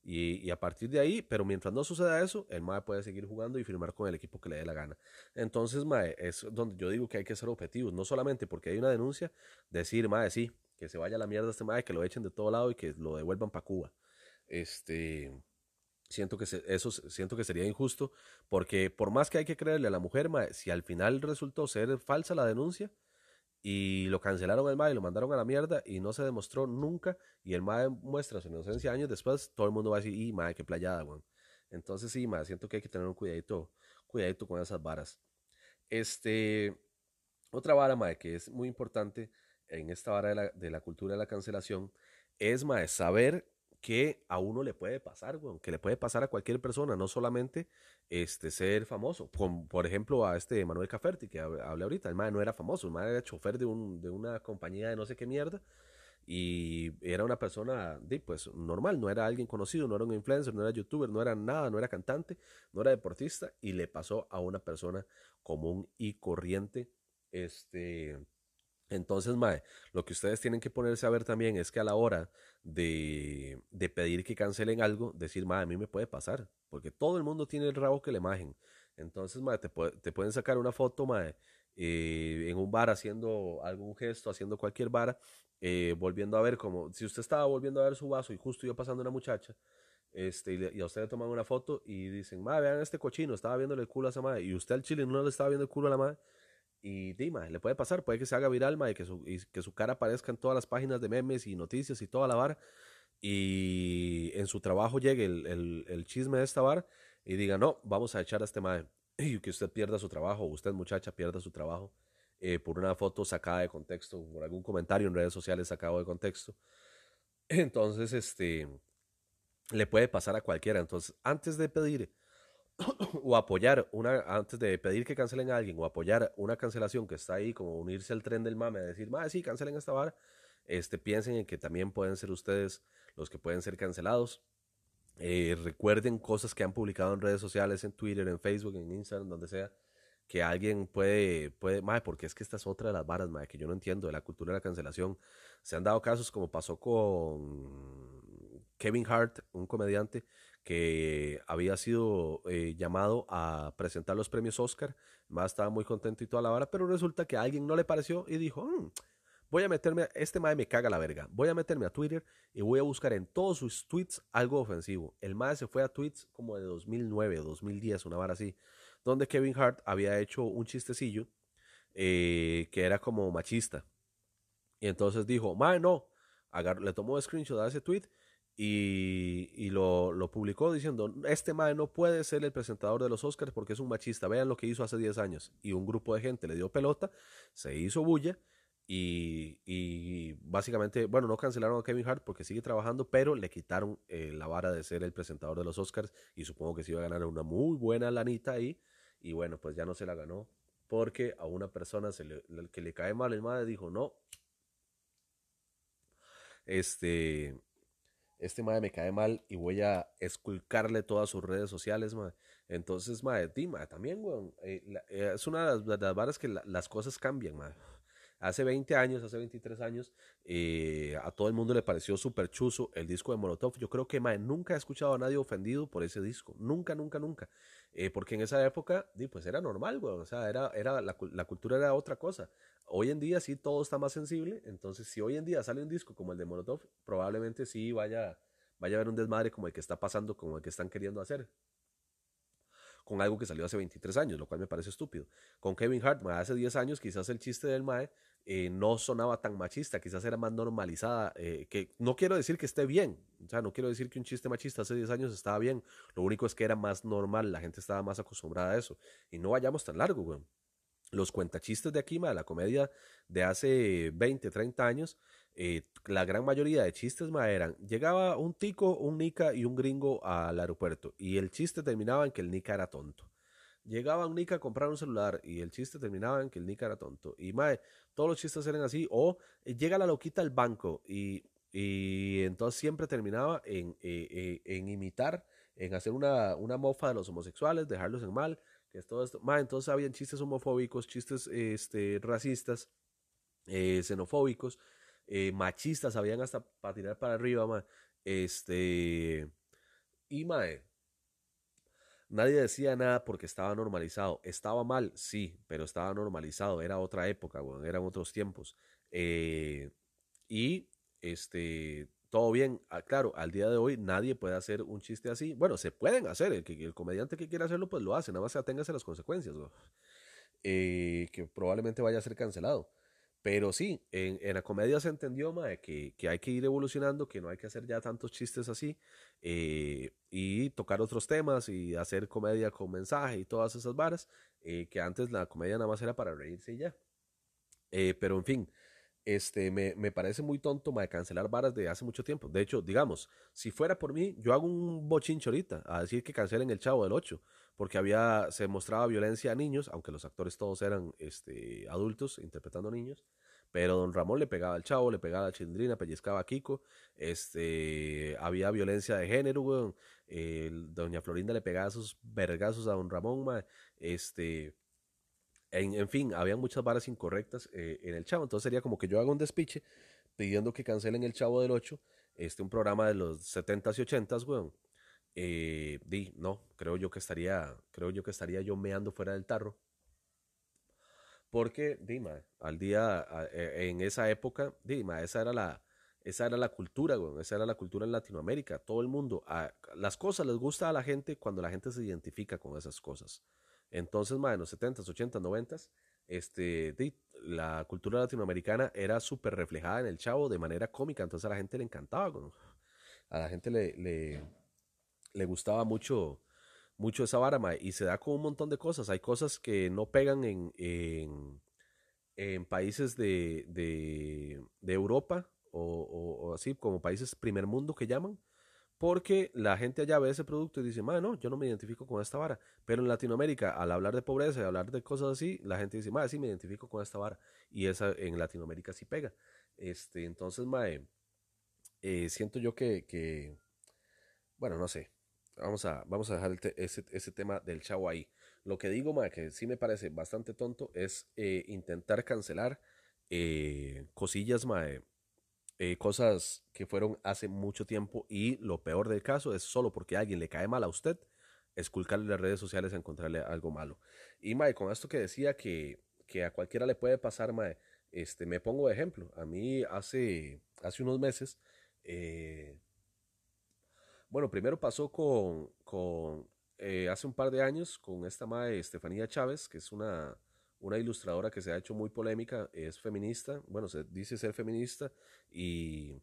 Speaker 1: Y, a partir de ahí, pero mientras no suceda eso, el MAE puede seguir jugando y firmar con el equipo que le dé la gana. Entonces, MAE, es donde yo digo que hay que ser objetivos, no solamente porque hay una denuncia, decir, MAE, sí, que se vaya a la mierda este MAE, que lo echen de todo lado y que lo devuelvan para Cuba. Este, siento que eso siento que sería injusto, porque por más que hay que creerle a la mujer, MAE, si al final resultó ser falsa la denuncia, y lo cancelaron el MAE y lo mandaron a la mierda y no se demostró nunca y el MAE muestra su inocencia años después, todo el mundo va a decir, y MAE, qué playada, weón. Entonces sí, MAE, siento que hay que tener un cuidadito, cuidadito con esas varas. Este, otra vara, MAE, que es muy importante en esta vara de la, de la cultura de la cancelación, es, MAE, saber que a uno le puede pasar, güey, que le puede pasar a cualquier persona, no solamente este, ser famoso. Con, por ejemplo, a este Manuel Caferti, que hablé ahorita, el madre no era famoso, el madre era chofer de, un, de una compañía de no sé qué mierda, y era una persona, pues, normal, no era alguien conocido, no era un influencer, no era youtuber, no era nada, no era cantante, no era deportista, y le pasó a una persona común y corriente, este entonces, Mae, lo que ustedes tienen que ponerse a ver también es que a la hora de, de pedir que cancelen algo, decir, Mae, a mí me puede pasar, porque todo el mundo tiene el rabo que le imagen. Entonces, Mae, te, te pueden sacar una foto, Mae, eh, en un bar haciendo algún gesto, haciendo cualquier vara, eh, volviendo a ver como, si usted estaba volviendo a ver su vaso y justo iba pasando una muchacha, este, y, a usted le toman una foto y dicen, Mae, vean este cochino, estaba viéndole el culo a esa madre, y usted al chile no le estaba viendo el culo a la madre y Dima, le puede pasar, puede que se haga viral, ma, y que, su, que su cara aparezca en todas las páginas de memes y noticias y toda la vara. Y en su trabajo llegue el, el, chisme de esta vara y diga, no, vamos a echar a este mae. [clears throat] Y que usted pierda su trabajo, usted muchacha pierda su trabajo eh, por una foto sacada de contexto, por algún comentario en redes sociales sacado de contexto. Entonces, este, le puede pasar a cualquiera. Entonces, antes de pedir [coughs] o apoyar una, antes de pedir que cancelen a alguien o apoyar una cancelación que está ahí, como unirse al tren del mame, decir, más sí, cancelen esta vara, este, piensen en que también pueden ser ustedes los que pueden ser cancelados. Eh, recuerden cosas que han publicado en redes sociales, en Twitter, en Facebook, en Instagram, donde sea, que alguien puede, puede, madre, porque es que esta es otra de las varas, madre, que yo no entiendo de la cultura de la cancelación. Se han dado casos como pasó con Kevin Hart, un comediante, que había sido eh, llamado a presentar los premios Oscar, más estaba muy contento y toda la vara, pero resulta que a alguien no le pareció y dijo, mm, voy a meterme, este mae me caga la verga, voy a meterme a Twitter y voy a buscar en todos sus tweets algo ofensivo. El mae se fue a tweets como de 2009, 2010, una vara así, donde Kevin Hart había hecho un chistecillo eh, que era como machista. Y entonces dijo, mae, no, le tomó screenshot a ese tweet y, lo, publicó diciendo, este mae no puede ser el presentador de los Oscars porque es un machista, vean lo que hizo hace 10 años. Y un grupo de gente le dio pelota, se hizo bulla y, básicamente, bueno, no cancelaron a Kevin Hart porque sigue trabajando, pero le quitaron eh, la vara de ser el presentador de los Oscars y supongo que se iba a ganar una muy buena lanita ahí. Y bueno, pues ya no se la ganó porque a una persona que le cae mal el madre dijo, no, este este madre me cae mal y voy a esculcarle todas sus redes sociales, madre. Entonces, madre, ti, también, weón. Eh, eh, es una de las, varas que las cosas cambian, madre. Hace 20 años, hace 23 años, eh, a todo el mundo le pareció súper chuzo el disco de Molotov. Yo creo que madre, nunca he escuchado a nadie ofendido por ese disco. Nunca, nunca, nunca. Porque en esa época, pues era normal. O sea, era, era, la, cultura era otra cosa. Hoy en día sí todo está más sensible, entonces si hoy en día sale un disco como el de Molotov, probablemente sí vaya, vaya a haber un desmadre como el que está pasando, como el que están queriendo hacer. Con algo que salió hace 23 años, lo cual me parece estúpido. Con Kevin Hart, hace 10 años, quizás el chiste del Mae eh, no sonaba tan machista, quizás era más normalizada, eh, que no quiero decir que esté bien, o sea, no quiero decir que un chiste machista hace 10 años estaba bien, lo único es que era más normal, la gente estaba más acostumbrada a eso. Y no vayamos tan largo, güey los cuentachistes de aquí, la comedia de hace 20, 30 años, eh, la gran mayoría de chistes ma, eran, llegaba un tico, un nica y un gringo al aeropuerto y el chiste terminaba en que el nica era tonto. Llegaba un nica a comprar un celular y el chiste terminaba en que el nica era tonto. Y mae, todos los chistes eran así. O eh, llega la loquita al banco y, y entonces siempre terminaba en, eh, en imitar, en hacer una, una mofa de los homosexuales, dejarlos en mal es todo esto. entonces habían chistes homofóbicos, chistes este, racistas, eh, xenofóbicos, eh, machistas, habían hasta para tirar para arriba, Este, Y mae, nadie decía nada porque estaba normalizado. Estaba mal, sí, pero estaba normalizado. Era otra época, eran otros tiempos. Eh, y este, todo bien. Ah, claro, al día de hoy nadie puede hacer un chiste así. Bueno, se pueden hacer. El, el comediante que quiera hacerlo, pues lo hace. Nada más aténgase a las consecuencias. Eh, que probablemente vaya a ser cancelado. Pero sí, en, la comedia se entendió, mae, que, que, hay que ir evolucionando, que no hay que hacer ya tantos chistes así, eh, y tocar otros temas y hacer comedia con mensaje y todas esas varas, eh, que antes la comedia nada más era para reírse y ya. Eh, pero en fin, este, me, me, parece muy tonto mae, cancelar varas de hace mucho tiempo. De hecho, digamos, si fuera por mí, yo hago un bochincho ahorita a decir que cancelen el Chavo del 8, porque había, se mostraba violencia a niños, aunque los actores todos eran este, adultos interpretando niños. Pero don Ramón le pegaba al chavo, le pegaba a Chindrina, pellizcaba a Kiko. Este, había violencia de género, doña Florinda le pegaba sus vergazos a don Ramón, Este, en, fin, había muchas varas incorrectas eh, en el chavo. Entonces sería como que yo haga un despiche pidiendo que cancelen el chavo del 8, este, un programa de los 70s y 80s, weón. Eh, di, no, creo yo que estaría, creo yo que estaría yo meando fuera del tarro. Porque, Dima, al día, e, en esa época, Dima, esa era la, esa era la cultura, güey, esa era la cultura en Latinoamérica. Todo el mundo, las cosas les gusta a la gente cuando la gente se identifica con esas cosas. Entonces, ma, en los 70s, 80s, 90s, este, la cultura latinoamericana era súper reflejada en el chavo de manera cómica, entonces a la gente le encantaba, a la gente le, le gustaba mucho mucho esa vara, y se da con un montón de cosas. Hay cosas que no pegan en, en, países de, de, Europa o, así, como países primer mundo que llaman, porque la gente allá ve ese producto y dice, no, yo no me identifico con esta vara. Pero en Latinoamérica, al hablar de pobreza y hablar de cosas así, la gente dice, sí, me identifico con esta vara. Y esa en Latinoamérica sí pega. Este, entonces, mae, eh, siento yo que, que, bueno, no sé, vamos a, vamos a dejar ese, ese, tema del chavo ahí. Lo que digo, ma, que sí me parece bastante tonto, es eh, intentar cancelar eh, cosillas, ma, eh, cosas que fueron hace mucho tiempo y lo peor del caso es solo porque a alguien le cae mal a usted, esculcarle las redes sociales a encontrarle algo malo. Y, ma, con esto que decía que, que a cualquiera le puede pasar, ma, este, me pongo de ejemplo. A mí hace, hace unos meses, eh, bueno, primero pasó con, eh, hace un par de años con esta madre Estefanía Chávez, que es una, una ilustradora que se ha hecho muy polémica, es feminista, bueno, se dice ser feminista y,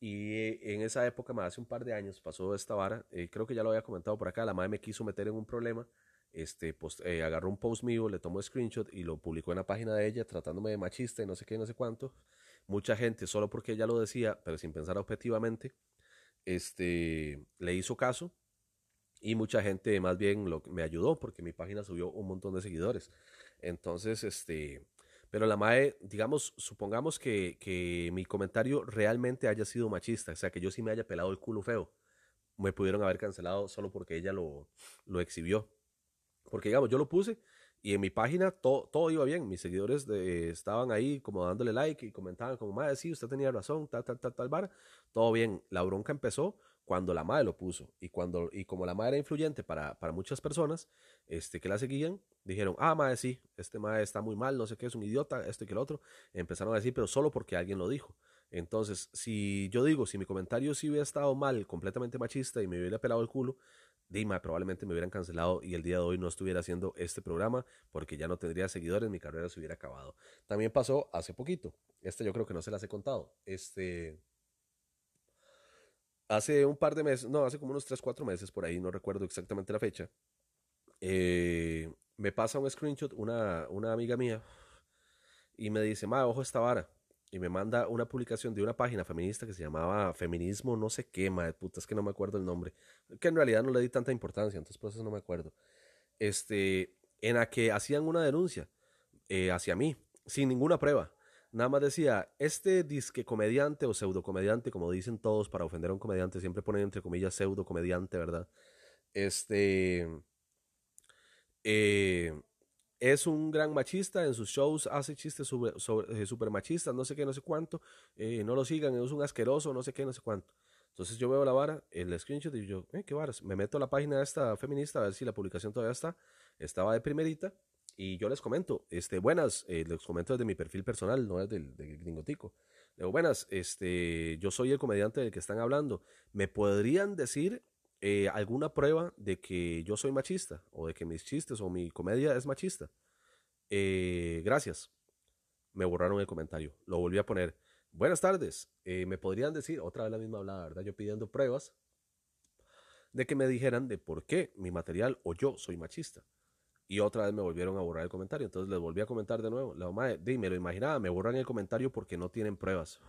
Speaker 1: y eh, en esa época, hace un par de años, pasó esta vara, eh, creo que ya lo había comentado por acá, la madre me quiso meter en un problema, este, pues, agarró un post mío, le tomó screenshot y lo publicó en la página de ella tratándome de machista y no sé qué, no sé cuánto. Mucha gente, solo porque ella lo decía, pero sin pensar objetivamente, este, le hizo caso y mucha gente más bien lo, me ayudó porque mi página subió un montón de seguidores. Entonces, este, pero la MAE, digamos, supongamos que, que, mi comentario realmente haya sido machista, o sea, que yo sí me haya pelado el culo feo. Me pudieron haber cancelado solo porque ella lo, lo exhibió. Porque, digamos, yo lo puse y en mi página todo iba bien. Mis seguidores estaban ahí como dándole like y comentaban como, madre, sí, usted tenía razón, tal, tal, tal, tal, bar. Todo bien. La bronca empezó cuando la madre lo puso. Y, cuando, y como la madre era influyente para, para muchas personas este, que la seguían, dijeron, ah, madre, sí, este madre está muy mal, no sé qué, es un idiota, esto y que el otro. Empezaron a decir, pero solo porque alguien lo dijo. Entonces, si yo digo, si mi comentario sí hubiera estado mal, completamente machista y me hubiera pelado el culo, Dima, probablemente me hubieran cancelado y el día de hoy no estuviera haciendo este programa porque ya no tendría seguidores, mi carrera se hubiera acabado. También pasó hace poquito. Este yo creo que no se las he contado. Este. Hace un par de meses, no, hace como unos 3, 4 meses por ahí, no recuerdo exactamente la fecha. Eh, me pasa un screenshot una, una amiga mía y me dice, ma, ojo esta vara y me manda una publicación de una página feminista que se llamaba Feminismo no sé qué, madre puta, es que no me acuerdo el nombre, que en realidad no le di tanta importancia, entonces por eso no me acuerdo. Este, en la que hacían una denuncia eh, hacia mí, sin ninguna prueba. Nada más decía, este disque comediante o pseudo comediante, como dicen todos para ofender a un comediante, siempre ponen entre comillas pseudo comediante, ¿verdad? Este, eh, es un gran machista, en sus shows hace chistes super, eh, machistas, no sé qué, no sé cuánto, eh, no lo sigan, es un asqueroso, no sé qué, no sé cuánto. Entonces yo veo la vara, el screenshot y yo, eh, qué varas. Me meto a la página de esta feminista a ver si la publicación todavía está. Estaba de primerita y yo les comento, este, buenas, eh, les comento desde mi perfil personal, no desde el de Gringotico. Digo, buenas, este, yo soy el comediante del que están hablando. ¿Me podrían decir eh, alguna prueba de que yo soy machista o de que mis chistes o mi comedia es machista? Eh, gracias. Me borraron el comentario. Lo volví a poner. Buenas tardes. ¿Me podrían decir, otra vez la misma hablada, ¿verdad? Yo pidiendo pruebas de que me dijeran de por qué mi material o yo soy machista. Y otra vez me volvieron a borrar el comentario. Entonces les volví a comentar de nuevo. La mamá, de, me lo imaginaba, me borran el comentario porque no tienen pruebas.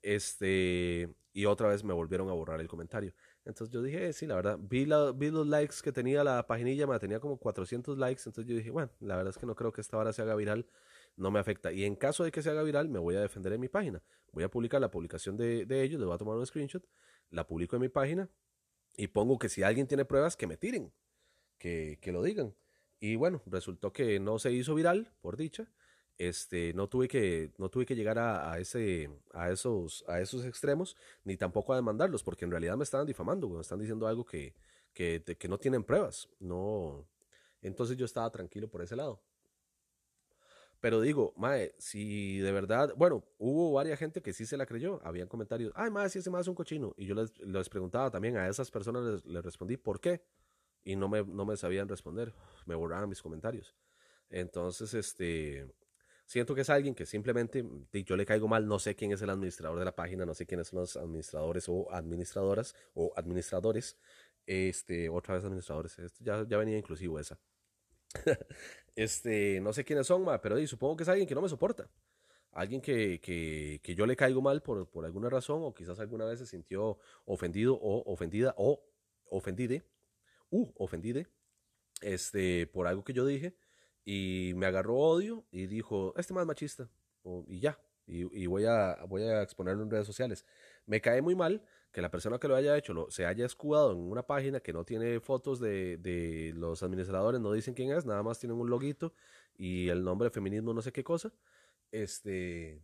Speaker 1: Este, y otra vez me volvieron a borrar el comentario. Entonces yo dije, eh, sí, la verdad, vi, la, vi los likes que tenía la paginilla, me tenía como 400 likes. Entonces yo dije, bueno, la verdad es que no creo que esta hora se haga viral, no me afecta. Y en caso de que se haga viral, me voy a defender en mi página. Voy a publicar la publicación de, ellos, les voy a tomar un screenshot, la publico en mi página y pongo que si alguien tiene pruebas, que me tiren, que lo digan. Y bueno, resultó que no se hizo viral, por dicha. Este, no tuve que, no tuve que llegar a, ese, a, esos, a esos extremos, ni tampoco a demandarlos, porque en realidad me estaban difamando, me están diciendo algo que, que, que no tienen pruebas. No. Entonces yo estaba tranquilo por ese lado. Pero digo, mae, si de verdad, bueno, hubo varias gente que sí se la creyó, habían comentarios, ay, mae, si ese mae es un cochino. Y yo les, les preguntaba también a esas personas, les, les respondí, ¿por qué? y no me, no me sabían responder, me borraban mis comentarios. Entonces, este, siento que es alguien que simplemente yo le caigo mal, no sé quién es el administrador de la página, no sé quiénes son los administradores o administradoras o administradores, este, otra vez administradores, ya, ya venía inclusivo esa. [laughs] este, no sé quiénes son, pero supongo que es alguien que no me soporta. Alguien que, que, que yo le caigo mal por, por, alguna razón o quizás alguna vez se sintió ofendido o ofendida o ofendide uh, ofendide, este, por algo que yo dije, y me agarró odio y dijo, este más machista, y ya, y, voy, a, voy a exponerlo en redes sociales. Me cae muy mal que la persona que lo haya hecho lo, se haya escudado en una página que no tiene fotos de, de los administradores, no dicen quién es, nada más tienen un loguito y el nombre feminismo no sé qué cosa. Este,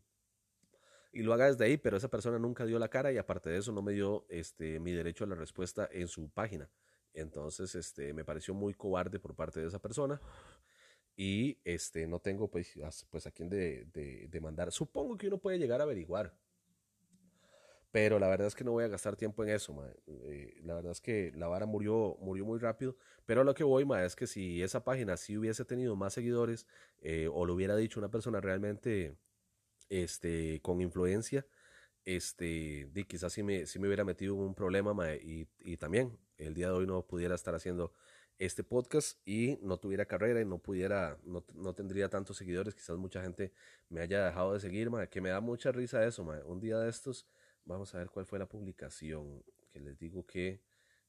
Speaker 1: y lo haga desde ahí, pero esa persona nunca dio la cara y aparte de eso no me dio este, mi derecho a la respuesta en su página. Entonces, este, me pareció muy cobarde por parte de esa persona. Y este, no tengo pues, pues a quién de, de, Supongo que uno puede llegar a averiguar. Pero la verdad es que no voy a gastar tiempo en eso, eh, la verdad es que la vara murió, murió muy rápido. Pero lo que voy, ma, es que si esa página sí hubiese tenido más seguidores, eh, o lo hubiera dicho una persona realmente este, con influencia, este, di, quizás sí me, me hubiera metido en un problema, y, y, también el día de hoy no pudiera estar haciendo este podcast y no tuviera carrera y no pudiera, no, no tendría tantos seguidores, quizás mucha gente me haya dejado de seguir, que me da mucha risa eso, un día de estos, vamos a ver cuál fue la publicación, que les digo que,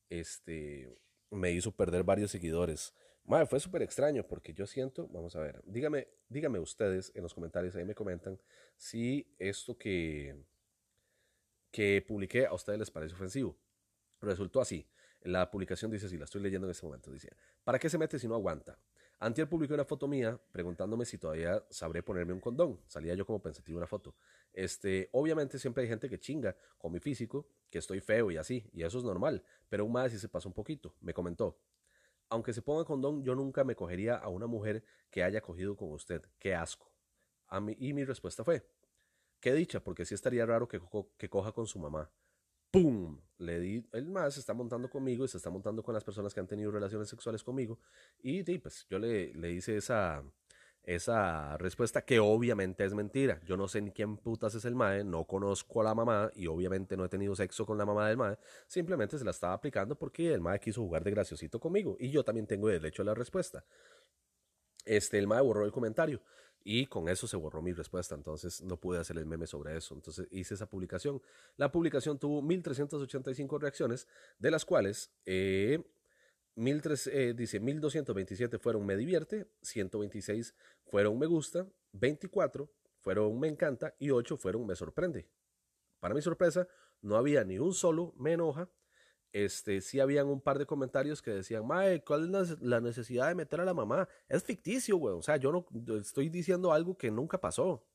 Speaker 1: este, me hizo perder varios seguidores. fue súper extraño porque yo siento, vamos a ver, dígame, dígame ustedes en los comentarios, ahí me comentan si esto que, que publiqué a ustedes les parece ofensivo. Resultó así. La publicación dice así, la estoy leyendo en este momento. Dice, ¿para qué se mete si no aguanta? Antier publicó una foto mía preguntándome si todavía sabré ponerme un condón. Salía yo como pensativo una foto. Este, obviamente siempre hay gente que chinga con mi físico, que estoy feo y así, y eso es normal. Pero un más si se pasó un poquito. Me comentó, aunque se ponga condón, yo nunca me cogería a una mujer que haya cogido con usted. Qué asco. A mí, y mi respuesta fue, Qué dicha, porque sí estaría raro que coja con su mamá. ¡Pum! Le di, el más se está montando conmigo y se está montando con las personas que han tenido relaciones sexuales conmigo. Y, pues yo le, le hice esa, esa respuesta que obviamente es mentira. Yo no sé ni quién putas es el mae, no conozco a la mamá y obviamente no he tenido sexo con la mamá del mae. Simplemente se la estaba aplicando porque el mae quiso jugar de graciosito conmigo y yo también tengo derecho a la respuesta. Este, el mae borró el comentario. Y con eso se borró mi respuesta, entonces no pude hacer el meme sobre eso. Entonces hice esa publicación. La publicación tuvo 1385 reacciones, de las cuales eh, eh, dice 1227 fueron me divierte, 126 fueron me gusta, 24 fueron me encanta y 8 fueron me sorprende. Para mi sorpresa, no había ni un solo me enoja, este, sí habían un par de comentarios que decían, Mae, ¿cuál es la necesidad de meter a la mamá? Es ficticio, güey. O sea, yo no estoy diciendo algo que nunca pasó.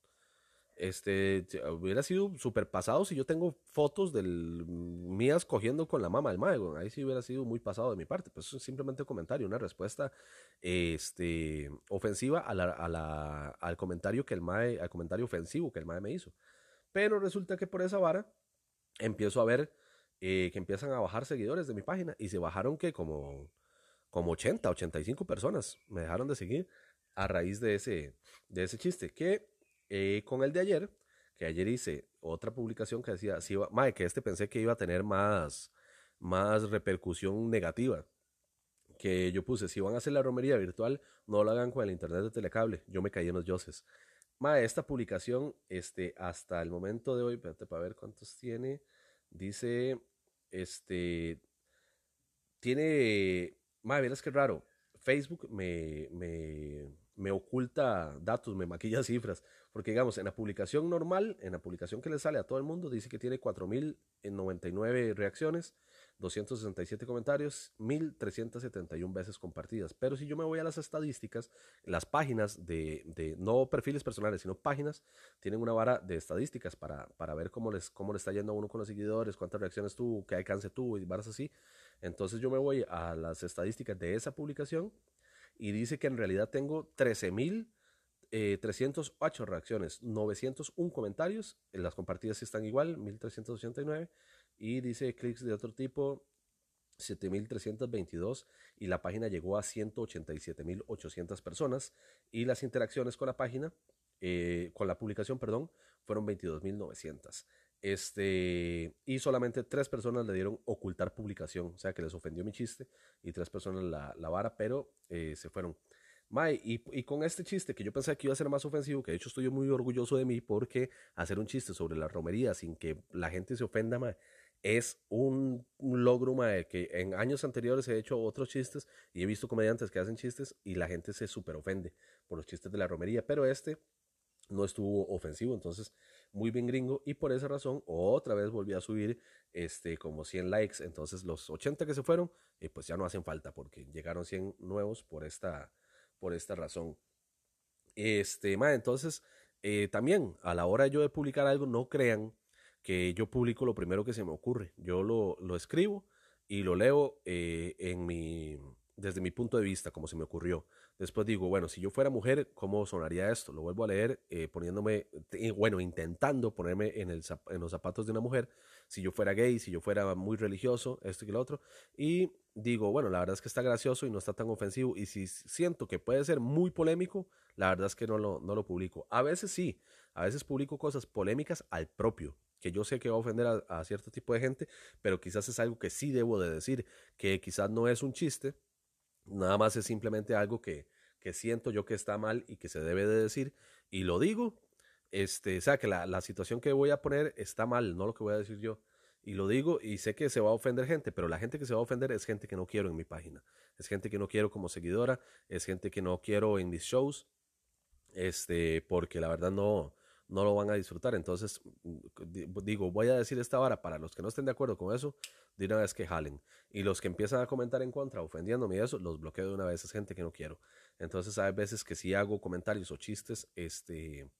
Speaker 1: este, hubiera sido súper pasado si yo tengo fotos del mías cogiendo con la mamá del mae, Ahí sí hubiera sido muy pasado de mi parte. Pues es simplemente un comentario, una respuesta este, ofensiva a la, al comentario que el mae, al comentario ofensivo que el mae me hizo. Pero resulta que por esa vara empiezo a ver eh, que empiezan a bajar seguidores de mi página y se bajaron que como, como 80, 85 personas me dejaron de seguir a raíz de ese, de ese chiste. Que eh, con el de ayer, que ayer hice otra publicación que decía, si que este pensé que iba a tener más, más repercusión negativa. Que yo puse, si van a hacer la romería virtual, no lo hagan con el internet de telecable. Yo me caí en los yoses. Mae, esta publicación, este, hasta el momento de hoy, espérate para ver cuántos tiene. Dice, este, tiene, mae, verás qué raro. Facebook me, me, me oculta datos, me maquilla [laughs] cifras. Porque digamos, en la publicación normal, en la publicación que le sale a todo el mundo, dice que tiene 4.099 reacciones, 267 comentarios, 1.371 veces compartidas. Pero si yo me voy a las estadísticas, las páginas de, de no perfiles personales, sino páginas, tienen una vara de estadísticas para, para ver cómo les, cómo le está yendo a uno con los seguidores, cuántas reacciones tuvo, qué alcance tuvo y varas así. Entonces yo me voy a las estadísticas de esa publicación y dice que en realidad tengo 13.308 eh, reacciones, 901 comentarios, las compartidas están igual, 1.389, y dice clics de otro tipo, 7.322 y la página llegó a 187.800 personas y las interacciones con la página, eh, con la publicación, perdón, fueron 22.900. Este, y solamente tres personas le dieron ocultar publicación, o sea que les ofendió mi chiste, y tres personas la, la vara, pero eh, se fueron. Mae, y, y, con este chiste que yo pensé que iba a ser más ofensivo, que de hecho estoy muy orgulloso de mí porque hacer un chiste sobre la romería sin que la gente se ofenda, mae, es un, logro, mae, que en años anteriores he hecho otros chistes y he visto comediantes que hacen chistes y la gente se super ofende por los chistes de la romería, pero este no estuvo ofensivo, entonces muy bien gringo y por esa razón otra vez volví a subir este como 100 likes, entonces los 80 que se fueron eh, pues ya no hacen falta porque llegaron 100 nuevos por esta por esta razón. Este, ma, entonces eh, también a la hora yo de publicar algo no crean que yo publico lo primero que se me ocurre, yo lo, lo escribo y lo leo eh, en mi desde mi punto de vista, como se me ocurrió. Después digo, bueno, si yo fuera mujer, ¿cómo sonaría esto? Lo vuelvo a leer eh, poniéndome, bueno, intentando ponerme en, el, en los zapatos de una mujer. Si yo fuera gay, si yo fuera muy religioso, esto y lo otro. Y digo, bueno, la verdad es que está gracioso y no está tan ofensivo. Y si siento que puede ser muy polémico, la verdad es que no lo, no lo publico. A veces sí, a veces publico cosas polémicas al propio, que yo sé que va a ofender a, cierto tipo de gente, pero quizás es algo que sí debo de decir, que quizás no es un chiste, Nada más es simplemente algo que, que siento yo que está mal y que se debe de decir y lo digo. Este, o sea, que la, la situación que voy a poner está mal, no lo que voy a decir yo. Y lo digo y sé que se va a ofender gente, pero la gente que se va a ofender es gente que no quiero en mi página. Es gente que no quiero como seguidora, es gente que no quiero en mis shows. Este, porque la verdad no, no lo van a disfrutar. Entonces, digo, voy a decir esta vara para los que no estén de acuerdo con eso, de una vez que jalen. Y los que empiezan a comentar en contra, ofendiéndome y eso, los bloqueo de una vez. Es gente que no quiero. Entonces, hay veces que si hago comentarios o chistes, este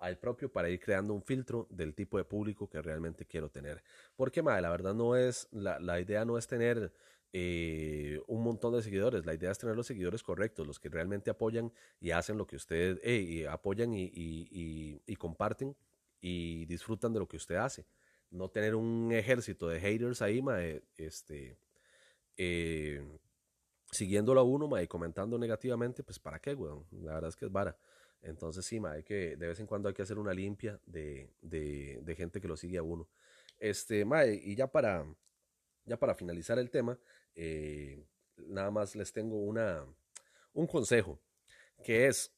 Speaker 1: al propio para ir creando un filtro del tipo de público que realmente quiero tener. Porque, madre, la verdad no es, la, la idea no es tener eh, un montón de seguidores. La idea es tener los seguidores correctos, los que realmente apoyan y hacen lo que usted eh, apoyan y, y, comparten y disfrutan de lo que usted hace. No tener un ejército de haters ahí, este, eh, siguiéndolo a uno y comentando negativamente, pues para qué, weón. La verdad es que es vara. Entonces sí, hay que, de vez en cuando hay que hacer una limpia de, de, de gente que lo sigue a uno. Este, y ya para, ya para finalizar el tema, eh, nada más les tengo una, un consejo, que es,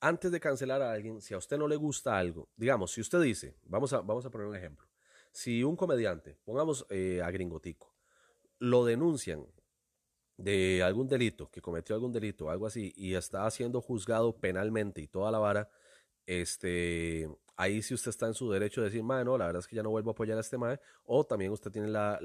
Speaker 1: antes de cancelar a alguien, si a usted no le gusta algo, digamos, si usted dice, vamos a, vamos a poner un ejemplo, si un comediante, pongamos eh, a Gringotico, lo denuncian de algún delito, que cometió algún delito algo así, y está siendo juzgado penalmente y toda la vara, este, ahí si usted está en su derecho de decir, mae, no, la verdad es que ya no vuelvo a apoyar a este mae, o también usted tiene la,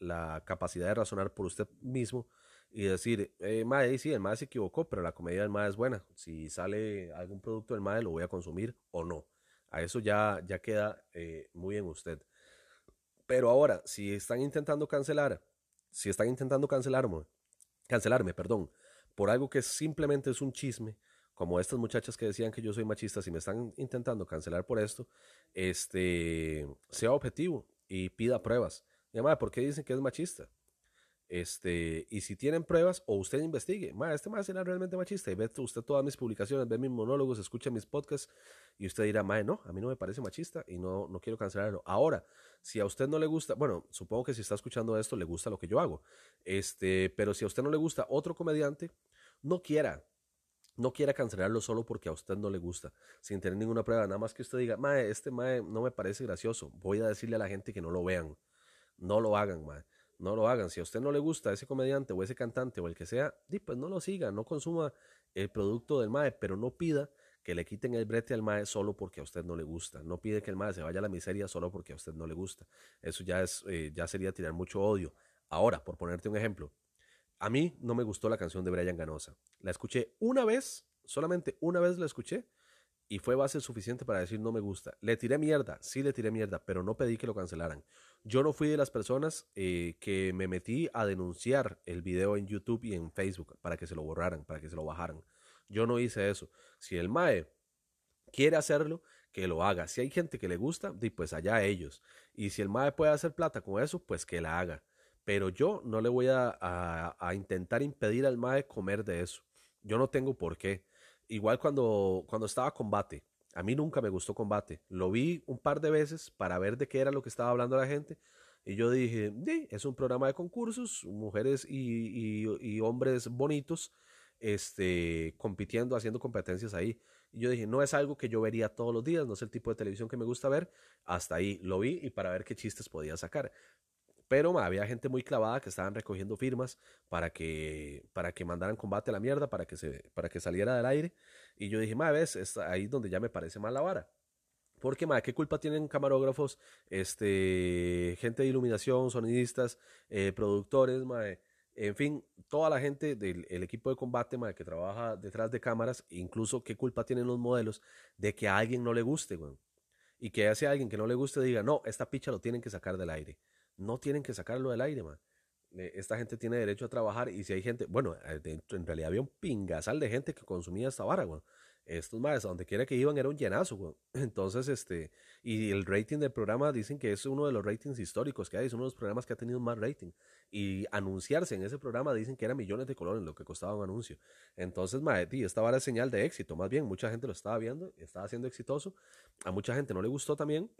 Speaker 1: la, capacidad de razonar por usted mismo y decir, eh, mae, sí, el mae se equivocó, pero la comedia del mae es buena. Si sale algún producto del mae, lo voy a consumir o no. A eso ya, ya queda eh, muy en usted. Pero ahora, si están intentando cancelar, si están intentando cancelarme, cancelarme, perdón, por algo que simplemente es un chisme, como estas muchachas que decían que yo soy machista, si me están intentando cancelar por esto, este, sea objetivo y pida pruebas. Y ¿por qué dicen que es machista? Este, y si tienen pruebas, o usted investigue, este más era realmente machista, y ve usted todas mis publicaciones, ve mis monólogos, escucha mis podcasts, y usted dirá, ma, no, a mí no me parece machista y no, no quiero cancelarlo. Ahora, si a usted no le gusta, bueno, supongo que si está escuchando esto, le gusta lo que yo hago, este, pero si a usted no le gusta otro comediante, no quiera, no quiera cancelarlo solo porque a usted no le gusta, sin tener ninguna prueba, nada más que usted diga, ma, este ma no me parece gracioso, voy a decirle a la gente que no lo vean, no lo hagan, ma no lo hagan. Si a usted no le gusta ese comediante o ese cantante o el que sea, pues no lo siga, no consuma el producto del MAE, pero no pida que le quiten el brete al MAE solo porque a usted no le gusta. No pide que el MAE se vaya a la miseria solo porque a usted no le gusta. Eso ya, es, eh, ya sería tirar mucho odio. Ahora, por ponerte un ejemplo, a mí no me gustó la canción de Brian Ganosa. La escuché una vez, solamente una vez la escuché y fue base suficiente para decir no me gusta. Le tiré mierda, sí le tiré mierda, pero no pedí que lo cancelaran. Yo no fui de las personas eh, que me metí a denunciar el video en YouTube y en Facebook para que se lo borraran, para que se lo bajaran. Yo no hice eso. Si el MAE quiere hacerlo, que lo haga. Si hay gente que le gusta, pues allá ellos. Y si el MAE puede hacer plata con eso, pues que la haga. Pero yo no le voy a, intentar impedir al MAE comer de eso. Yo no tengo por qué igual cuando, cuando estaba combate, a mí nunca me gustó combate. Lo vi un par de veces para ver de qué era lo que estaba hablando la gente. Y yo dije, es un programa de concursos, mujeres y, y, hombres bonitos este, compitiendo, haciendo competencias ahí. Y yo dije, no es algo que yo vería todos los días, no es el tipo de televisión que me gusta ver. Hasta ahí lo vi y para ver qué chistes podía sacar. Pero había gente muy clavada que estaban recogiendo firmas para que, para que mandaran combate a la mierda, para que, para que saliera del aire. Y yo dije, ma, ves, es ahí donde ya me parece mal la vara. Porque, ma, ¿qué culpa tienen camarógrafos, este, gente de iluminación, sonidistas, eh, productores, ma, en fin, toda la gente del equipo de combate, ma, que trabaja detrás de cámaras, incluso qué culpa tienen los modelos de que a alguien no le guste, güey. Y que hace alguien que no le guste diga, no, esta picha lo tienen que sacar del aire no tienen que sacarlo del aire, man. Esta gente tiene derecho a trabajar y si hay gente, bueno, eh, en realidad había un pingasal de gente que consumía esta vara, güey. Estos más, donde quiera que iban era un llenazo, güey. [clears throat] Entonces, este, y el rating del programa dicen que es uno de los ratings históricos que hay, es uno de los programas que ha tenido más rating. Y anunciarse en ese programa dicen que era millones de colores lo que costaba un anuncio. Entonces, madre, esta vara es señal de éxito, más bien, mucha gente lo estaba viendo, estaba siendo exitoso. A mucha gente no le gustó también,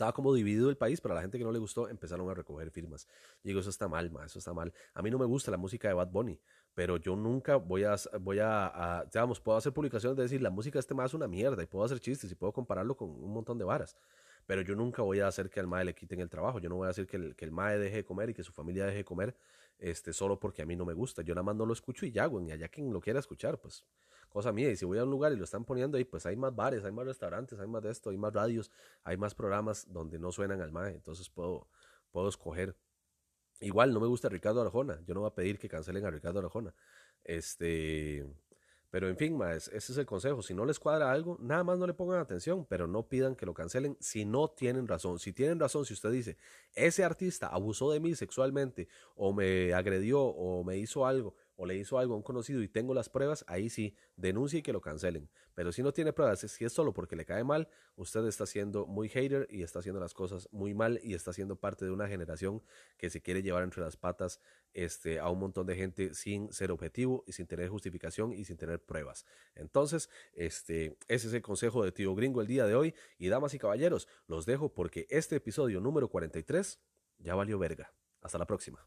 Speaker 1: estaba como dividido el país, pero a la gente que no le gustó empezaron a recoger firmas. Y digo, eso está mal, ma, eso está mal. A mí no me gusta la música de Bad Bunny, pero yo nunca voy a, voy a, digamos, puedo hacer publicaciones de decir, la música de este más es una mierda, y puedo hacer chistes, y puedo compararlo con un montón de varas. Pero yo nunca voy a hacer que al MAE le quiten el trabajo, yo no voy a hacer que el, que el MAE deje de comer y que su familia deje de comer, este, solo porque a mí no me gusta. Yo nada más no lo escucho y ya, güey, y allá quien lo quiera escuchar, pues cosa mía. Y si voy a un lugar y lo están poniendo ahí, pues hay más bares, hay más restaurantes, hay más de esto, hay más radios, hay más programas donde no suenan al MAE. Entonces puedo, puedo escoger. Igual no me gusta Ricardo Arjona. Yo no voy a pedir que cancelen a Ricardo Arjona. Este. Pero en fin, más, ese es el consejo. Si no les cuadra algo, nada más no le pongan atención, pero no pidan que lo cancelen si no tienen razón. Si tienen razón, si usted dice, ese artista abusó de mí sexualmente, o me agredió, o me hizo algo, o le hizo algo a un conocido y tengo las pruebas, ahí sí, denuncie y que lo cancelen. Pero si no tiene pruebas, si es solo porque le cae mal, usted está siendo muy hater y está haciendo las cosas muy mal y está siendo parte de una generación que se quiere llevar entre las patas este, a un montón de gente sin ser objetivo y sin tener justificación y sin tener pruebas. Entonces, este, ese es el consejo de tío gringo el día de hoy. Y damas y caballeros, los dejo porque este episodio número 43 ya valió verga. Hasta la próxima.